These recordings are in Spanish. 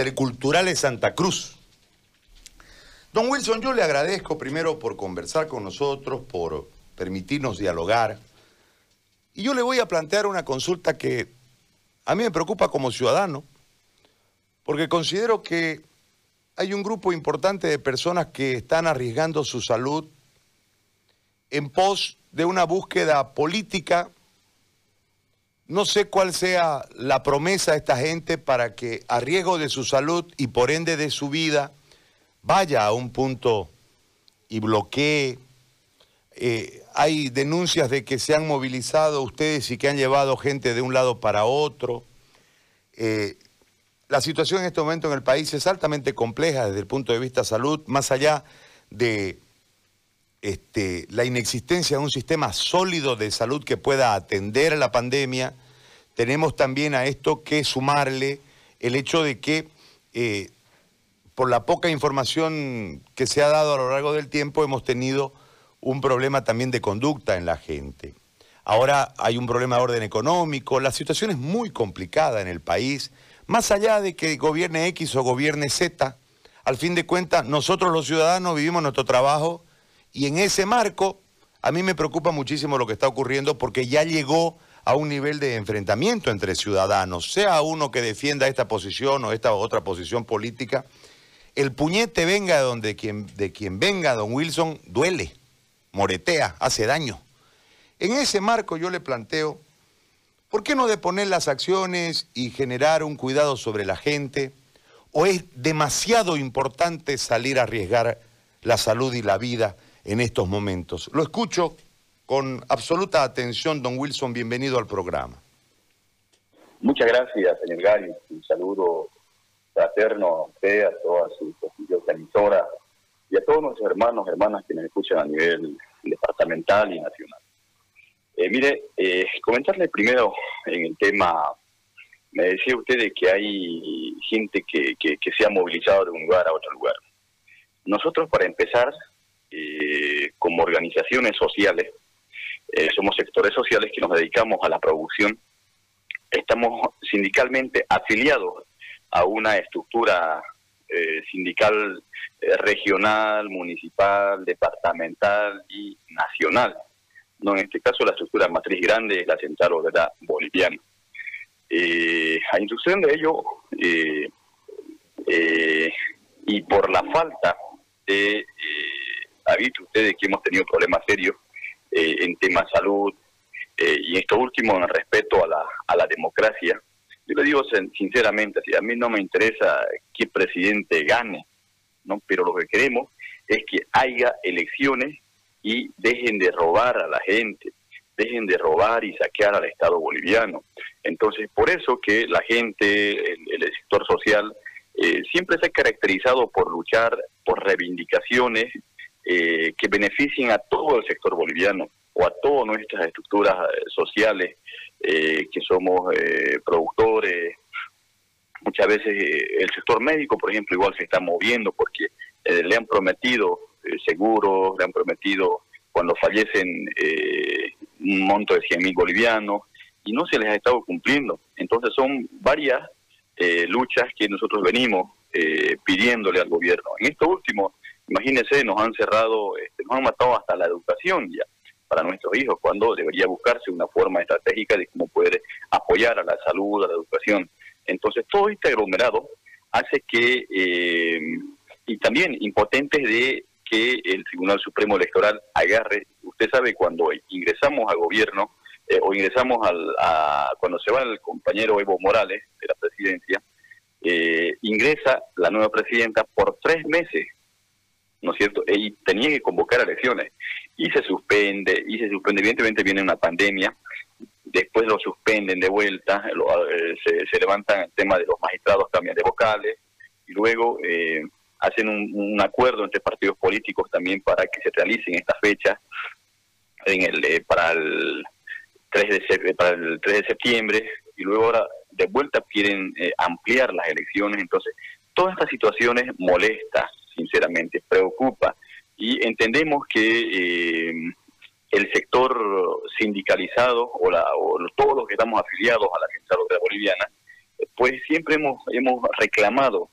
Interculturales Santa Cruz. Don Wilson, yo le agradezco primero por conversar con nosotros, por permitirnos dialogar. Y yo le voy a plantear una consulta que a mí me preocupa como ciudadano, porque considero que hay un grupo importante de personas que están arriesgando su salud en pos de una búsqueda política. No sé cuál sea la promesa de esta gente para que a riesgo de su salud y por ende de su vida vaya a un punto y bloquee. Eh, hay denuncias de que se han movilizado ustedes y que han llevado gente de un lado para otro. Eh, la situación en este momento en el país es altamente compleja desde el punto de vista salud, más allá de este, la inexistencia de un sistema sólido de salud que pueda atender a la pandemia, tenemos también a esto que sumarle el hecho de que eh, por la poca información que se ha dado a lo largo del tiempo hemos tenido un problema también de conducta en la gente. Ahora hay un problema de orden económico, la situación es muy complicada en el país, más allá de que gobierne X o gobierne Z, al fin de cuentas nosotros los ciudadanos vivimos nuestro trabajo y en ese marco a mí me preocupa muchísimo lo que está ocurriendo porque ya llegó a un nivel de enfrentamiento entre ciudadanos, sea uno que defienda esta posición o esta otra posición política, el puñete venga de donde quien, de quien venga, don Wilson, duele, moretea, hace daño. En ese marco yo le planteo, ¿por qué no deponer las acciones y generar un cuidado sobre la gente? ¿O es demasiado importante salir a arriesgar la salud y la vida en estos momentos? Lo escucho con absoluta atención, don Wilson, bienvenido al programa. Muchas gracias, señor Gary. Un saludo fraterno a usted, a toda su prestigiosa y a todos nuestros hermanos, hermanas que nos escuchan a nivel departamental y nacional. Eh, mire, eh, comentarle primero en el tema, me decía usted de que hay gente que, que, se ha movilizado de un lugar a otro lugar. Nosotros, para empezar, eh, como organizaciones sociales, somos sectores sociales que nos dedicamos a la producción, estamos sindicalmente afiliados a una estructura eh, sindical eh, regional, municipal, departamental y nacional. No, en este caso la estructura matriz grande es la Central Obrera Boliviana. Eh, a instrucción de ello, y por la falta de, ha visto ustedes que hemos tenido problemas serios en temas de salud, y esto último en respeto a la, a la democracia, yo le digo sinceramente, a mí no me interesa qué presidente gane, ¿no? pero lo que queremos es que haya elecciones y dejen de robar a la gente, dejen de robar y saquear al Estado boliviano. Entonces, por eso que la gente, el, sector social, eh, siempre se ha caracterizado por luchar por reivindicaciones eh, que beneficien a todo el sector boliviano o a todas nuestras estructuras eh, sociales eh, que somos eh, productores. Muchas veces eh, el sector médico, por ejemplo, igual se está moviendo porque le han prometido seguros, le han prometido cuando fallecen un monto de 100 mil bolivianos y no se les ha estado cumpliendo. Entonces son varias luchas que nosotros venimos pidiéndole al gobierno. En esto último, imagínense, nos han cerrado, este, nos han matado hasta la educación ya para nuestros hijos, cuando debería buscarse una forma estratégica de cómo poder apoyar a la salud, a la educación. Entonces, todo este aglomerado hace que, eh, y también impotentes de que el Tribunal Supremo Electoral agarre, usted sabe, cuando ingresamos al gobierno, eh, o ingresamos al, a, cuando se va el compañero Evo Morales de la presidencia, eh, ingresa la nueva presidenta por tres meses ¿no es cierto? Y tenía que convocar elecciones. Y se suspende, y se suspende. Evidentemente viene una pandemia, después lo suspenden de vuelta, eh, se, levantan el tema de los magistrados, cambian de vocales, y luego eh, hacen un, acuerdo entre partidos políticos también para que se realicen estas fechas en el, eh, para, el 3 de, para el 3 de septiembre, y luego ahora de vuelta quieren ampliar las elecciones. Entonces, todas estas situaciones molestan sinceramente, preocupa. Y entendemos que eh, el sector sindicalizado o, la, todos los que estamos afiliados a la Central Boliviana, pues siempre hemos, hemos reclamado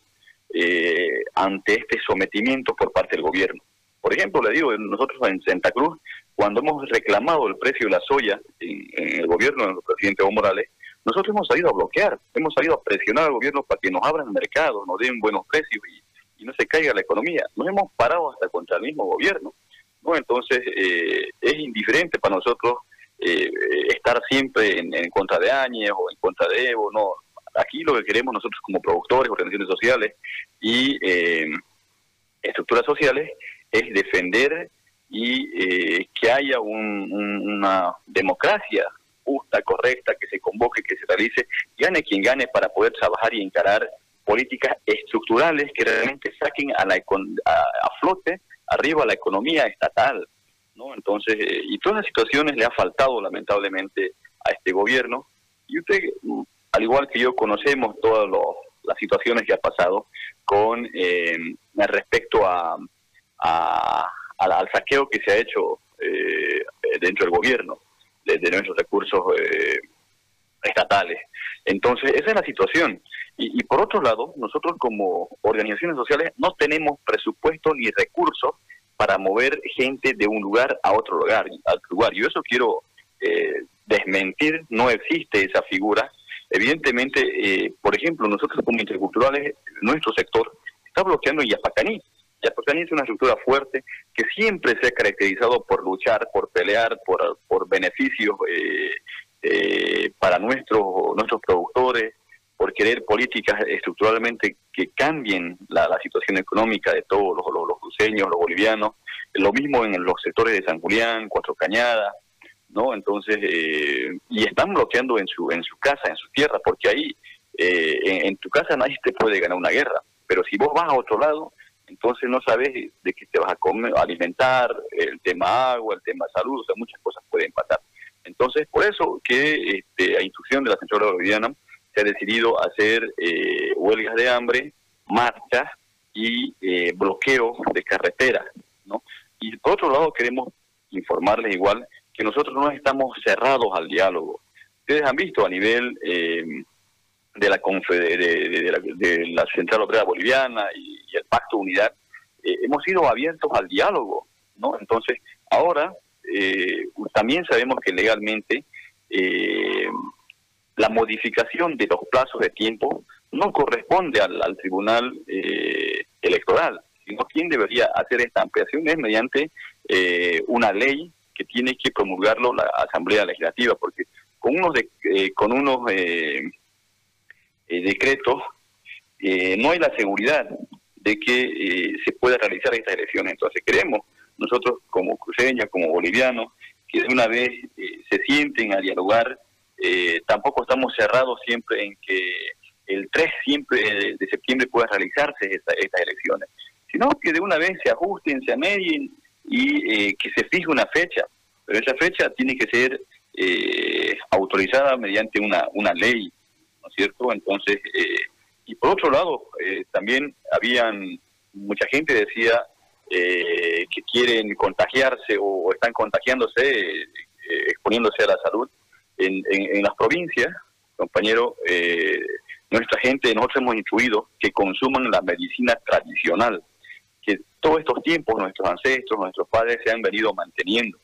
eh, ante este sometimiento por parte del gobierno. Por ejemplo, le digo, nosotros en Santa Cruz, cuando hemos reclamado el precio de la soya en, el gobierno del presidente Evo Morales, nosotros hemos salido a bloquear, hemos salido a presionar al gobierno para que nos abran el mercado, nos den buenos precios y, no se caiga la economía. Nos hemos parado hasta contra el mismo gobierno. ¿no? Entonces, eh, es indiferente para nosotros eh, estar siempre en, contra de Áñez o en contra de Evo, no, aquí lo que queremos nosotros como productores, organizaciones sociales y eh, estructuras sociales es defender y eh, que haya una democracia justa, correcta, que se convoque, que se realice, gane quien gane para poder trabajar y encarar políticas estructurales que realmente saquen a, la, a, flote arriba la economía estatal. ¿no? Entonces, eh, y todas las situaciones le ha faltado lamentablemente a este gobierno. Y usted al igual que yo, conocemos todas las situaciones que ha pasado con eh, respecto a, al, saqueo que se ha hecho eh, dentro del gobierno, de, nuestros recursos eh, estatales. Entonces, esa es la situación. Y, y, por otro lado, nosotros como organizaciones sociales no tenemos presupuesto ni recursos para mover gente de un lugar a otro lugar. A otro lugar. Yo eso quiero desmentir, no existe esa figura Evidentemente, eh, por ejemplo, nosotros como interculturales, nuestro sector está bloqueando en Yapacaní. Yapacaní es una estructura fuerte que siempre se ha caracterizado por luchar, por pelear, por, por beneficios eh, eh, para nuestros, nuestros productores, por querer políticas estructuralmente que cambien la, situación económica de todos los, los, los cruceños, los bolivianos. Lo mismo en los sectores de San Julián, Cuatro Cañadas, ¿no? Entonces, eh, y están bloqueando en su, en su casa, en su tierra, porque ahí eh, en, tu casa nadie te puede ganar una guerra, pero si vos vas a otro lado, entonces no sabes de qué te vas a comer, alimentar, el tema agua, el tema salud, o sea, muchas cosas pueden pasar. Entonces, por eso que este, a instrucción de la Central Boliviana se ha decidido hacer eh, huelgas de hambre, marchas y eh, bloqueo de carreteras, ¿no? Y por otro lado queremos informarles igual que nosotros no estamos cerrados al diálogo. Ustedes han visto a nivel eh, de, la, de, la, Central Obrera Boliviana y, el Pacto Unidad, eh, hemos sido abiertos al diálogo, ¿no? Entonces, ahora eh, también sabemos que legalmente la modificación de los plazos de tiempo no corresponde al, al Tribunal Electoral, sino quien debería hacer esta ampliación es mediante una ley que tiene que promulgarlo la Asamblea Legislativa, porque con unos, eh, con unos eh, eh, decretos no hay la seguridad de que se pueda realizar estas elecciones. Entonces queremos nosotros como cruceños, como bolivianos, que de una vez se sienten a dialogar. Tampoco estamos cerrados siempre en que el 3 siempre de septiembre pueda realizarse estas elecciones, sino que de una vez se ajusten, se amedien y eh, que se fije una fecha, pero esa fecha tiene que ser eh, autorizada mediante una, una ley, ¿no es cierto? Entonces, eh, y por otro lado, también habían, mucha gente decía que quieren contagiarse o, están contagiándose, exponiéndose a la salud en, en, las provincias, compañero, nuestra gente, nosotros hemos instruido que consuman la medicina tradicional, que todos estos tiempos nuestros ancestros, nuestros padres se han venido manteniendo.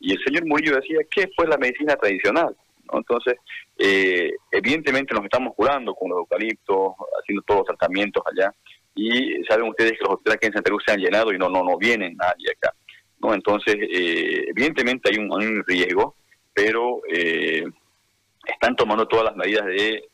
Y el señor Murillo decía, ¿qué fue la medicina tradicional? Entonces, eh, evidentemente nos estamos curando con los eucaliptos, haciendo todos los tratamientos allá, y saben ustedes que los hospitales aquí en Santa Cruz se han llenado y no no no vienen nadie acá. ¿no? Entonces, eh, evidentemente hay un, riesgo, pero eh, están tomando todas las medidas de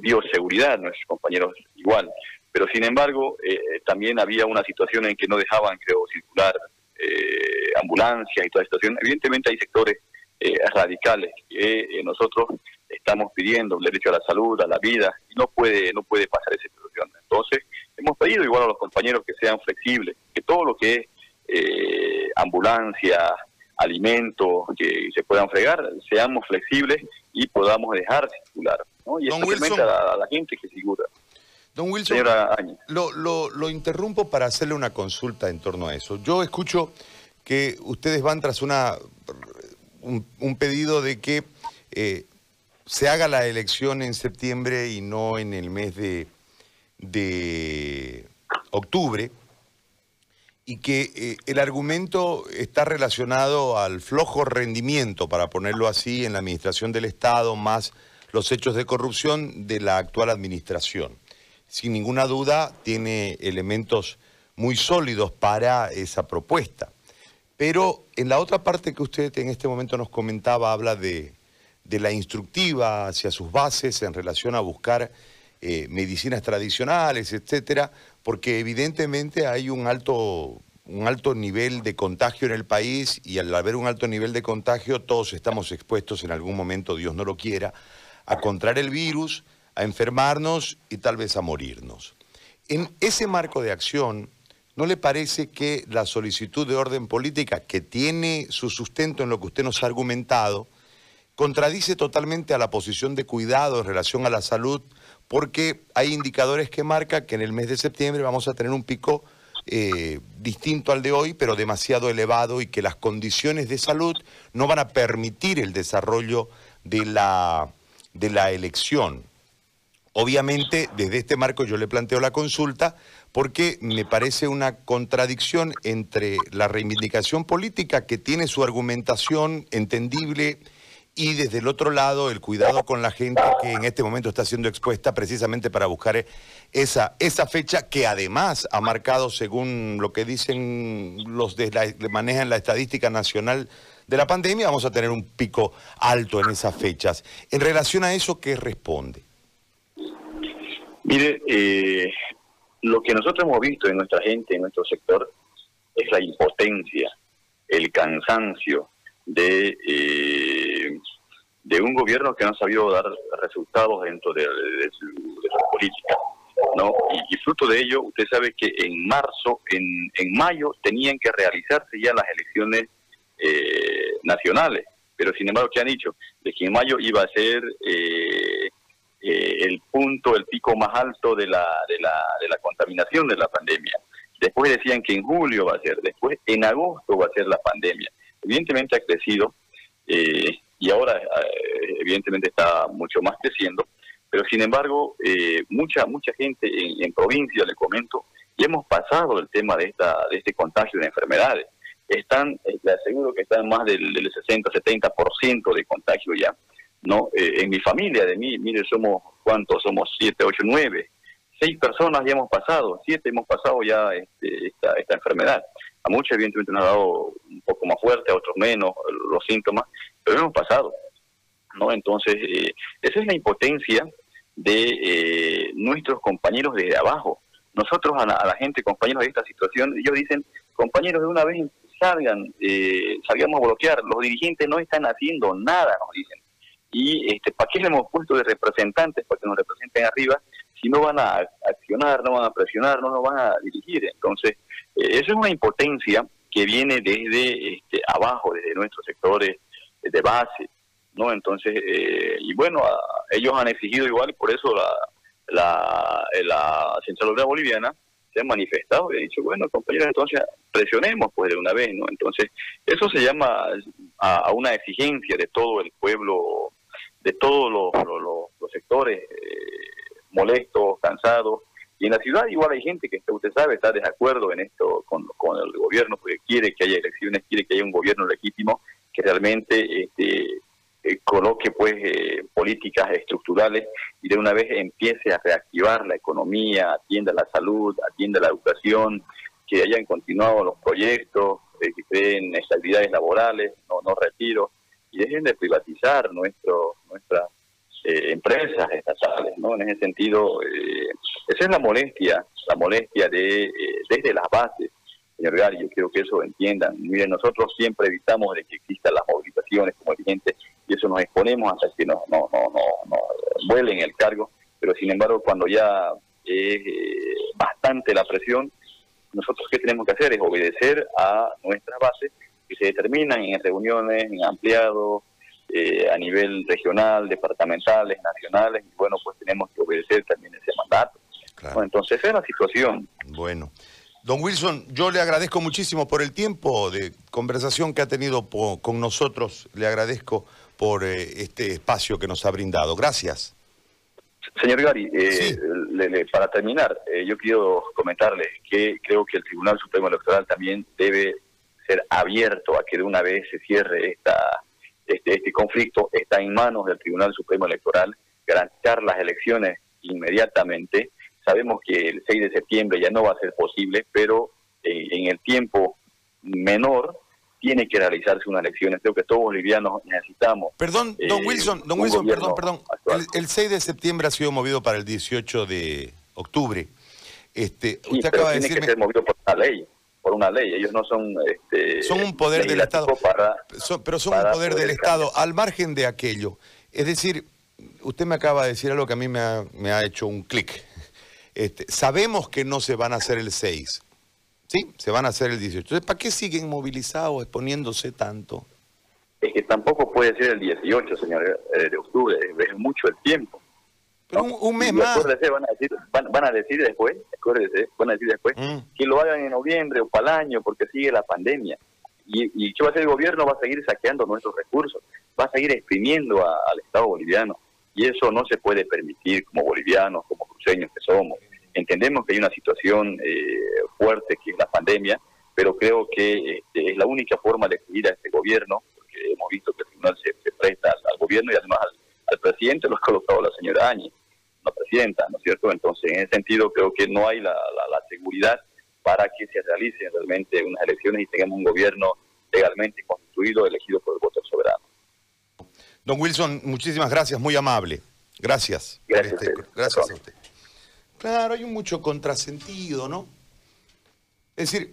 bioseguridad nuestros compañeros igual. Pero sin embargo, eh, también había una situación en que no dejaban, creo, circular eh, ambulancias y toda esta situación. Evidentemente hay sectores eh, radicales que nosotros estamos pidiendo el derecho a la salud, a la vida, y no puede, no puede pasar esa situación. Entonces, hemos pedido igual a los compañeros que sean flexibles, que todo lo que es ambulancia, alimentos, que se puedan fregar, seamos flexibles y podamos dejar circular. ¿no? Y especialmente a, a la gente que figura. Don Wilson, lo, lo, interrumpo para hacerle una consulta en torno a eso. Yo escucho que ustedes van tras una un, pedido de que eh, se haga la elección en septiembre y no en el mes de, de octubre, y que eh, el argumento está relacionado al flojo rendimiento, para ponerlo así, en la administración del Estado, más los hechos de corrupción de la actual administración. Sin ninguna duda, tiene elementos muy sólidos para esa propuesta. Pero en la otra parte que usted en este momento nos comentaba, habla de, la instructiva hacia sus bases en relación a buscar eh, medicinas tradicionales, etcétera, porque evidentemente hay un alto, un alto nivel de contagio en el país y al haber un alto nivel de contagio todos estamos expuestos en algún momento, Dios no lo quiera, a contraer el virus, a enfermarnos y tal vez a morirnos. En ese marco de acción, ¿no le parece que la solicitud de orden política, que tiene su sustento en lo que usted nos ha argumentado, contradice totalmente a la posición de cuidado en relación a la salud porque hay indicadores que marcan que en el mes de septiembre vamos a tener un pico eh, distinto al de hoy, pero demasiado elevado y que las condiciones de salud no van a permitir el desarrollo de la, de la elección. Obviamente, desde este marco yo le planteo la consulta porque me parece una contradicción entre la reivindicación política que tiene su argumentación entendible y desde el otro lado el cuidado con la gente que en este momento está siendo expuesta precisamente para buscar esa, esa fecha que además ha marcado, según lo que dicen los la, manejan la estadística nacional de la pandemia, vamos a tener un pico alto en esas fechas. En relación a eso, ¿qué responde? Mire, eh, lo que nosotros hemos visto en nuestra gente, en nuestro sector, es la impotencia, el cansancio de eh, de un gobierno que no ha sabido dar resultados dentro de, su, política. ¿no? Y, fruto de ello, usted sabe que en marzo, en, en mayo, tenían que realizarse ya las elecciones eh, nacionales. Pero sin embargo, ¿qué han dicho? De que en mayo iba a ser eh, eh, el punto, el pico más alto de la, de, la, de la contaminación de la pandemia. Después decían que en julio va a ser, después en agosto va a ser la pandemia. Evidentemente ha crecido. Eh, y ahora eh, evidentemente está mucho más creciendo, pero sin embargo eh, mucha mucha gente en, provincia, le comento, y hemos pasado el tema de esta de este contagio de enfermedades. Están, eh, le aseguro que están más del, 60-70% de contagio ya. no En mi familia, de mí, mire, somos, ¿cuántos? Somos 7, 8, 9. Seis personas ya hemos pasado, siete hemos pasado ya este, esta, esta enfermedad. A muchos evidentemente nos ha dado un poco más fuerte, a otros menos los síntomas, pero hemos pasado. ¿no? Entonces, eh, esa es la impotencia de eh, nuestros compañeros desde abajo. Nosotros a la, gente, compañeros de esta situación, ellos dicen, compañeros, de una vez salgan, eh, salgamos a bloquear, los dirigentes no están haciendo nada, nos dicen. Y este, ¿para qué le hemos puesto de representantes? Para que nos representen arriba, si no van a accionar, no van a presionar, no nos van a dirigir. Entonces, eso es una impotencia que viene desde este, abajo, desde nuestros sectores de base, ¿no? Entonces, eh, y bueno, ellos han exigido igual, por eso la, la, la Central Boliviana se ha manifestado y ha dicho, bueno, compañeros, entonces presionemos pues de una vez, ¿no? Entonces, eso se llama a, una exigencia de todo el pueblo, de todos los, los, sectores eh, molestos, cansados, y en la ciudad igual hay gente que usted sabe está de acuerdo en esto con, con el gobierno porque quiere que haya elecciones, quiere que haya un gobierno legítimo que realmente este, eh, coloque pues eh, políticas estructurales y de una vez empiece a reactivar la economía, atienda la salud, atienda la educación, que hayan continuado los proyectos, eh, que creen estabilidades laborales, no, no retiro, y dejen de privatizar nuestro, nuestras empresas estatales, ¿no? En ese sentido, esa es la molestia, la molestia de desde las bases señor Gary, yo quiero que eso entiendan. Miren, nosotros siempre evitamos de que existan las movilizaciones como dirigentes y eso nos exponemos hasta que no, no, no, no, vuelen el cargo, pero sin embargo cuando ya es eh, bastante la presión, nosotros qué tenemos que hacer es obedecer a nuestras bases que se determinan en reuniones, en ampliados, eh, a nivel regional, departamentales, nacionales, y bueno, pues tenemos que obedecer también ese mandato. entonces esa es la situación. Bueno. Don Wilson, yo le agradezco muchísimo por el tiempo de conversación que ha tenido con nosotros. Le agradezco por eh, este espacio que nos ha brindado. Gracias. Señor Gary, eh, para terminar, eh, yo quiero comentarle que creo que el Tribunal Supremo Electoral también debe ser abierto a que de una vez se cierre esta, este, este conflicto. Está en manos del Tribunal Supremo Electoral garantizar las elecciones inmediatamente. Sabemos que el 6 de septiembre ya no va a ser posible, pero en el tiempo menor tiene que realizarse unas elecciones. Creo que todos bolivianos necesitamos. Perdón, don eh, Wilson, don Wilson, perdón, perdón. El, 6 de septiembre ha sido movido para el 18 de octubre. Este, usted acaba de decirme... que ser movido por una ley, por una ley. Ellos no son... Este, son un poder del Estado. pero son un poder, del Estado, al margen de aquello. Es decir, usted me acaba de decir algo que a mí me ha, me ha hecho un clic. Este, sabemos que no se van a hacer el 6 Sí, se van a hacer el 18. Entonces, ¿para qué siguen movilizados, exponiéndose tanto? Es que tampoco puede ser el 18, señor, eh, de octubre, es mucho el tiempo. Pero un, mes más. van a decir, van, a decir después, van a decir después mm. que lo hagan en noviembre o para el año porque sigue la pandemia. Y, y ¿qué va a hacer el gobierno? Va a seguir saqueando nuestros recursos, va a seguir exprimiendo al Estado boliviano. Y eso no se puede permitir como bolivianos, como cruceños que somos. Entendemos que hay una situación eh, fuerte que es la pandemia, pero creo que este, es la única forma de seguir a este gobierno, porque hemos visto que el tribunal se, presta al, gobierno y además al, presidente lo ha colocado la señora Áñez, la presidenta, ¿no es cierto? Entonces, en ese sentido, creo que no hay la, seguridad para que se realicen realmente unas elecciones y tengamos un gobierno legalmente constituido, elegido por el voto soberano. Don Wilson, muchísimas gracias, muy amable. Gracias. Gracias, este, gracias a usted. Claro, hay mucho contrasentido, ¿no? Es decir,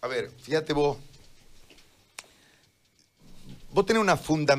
a ver, fíjate vos, vos tenés una fundamentación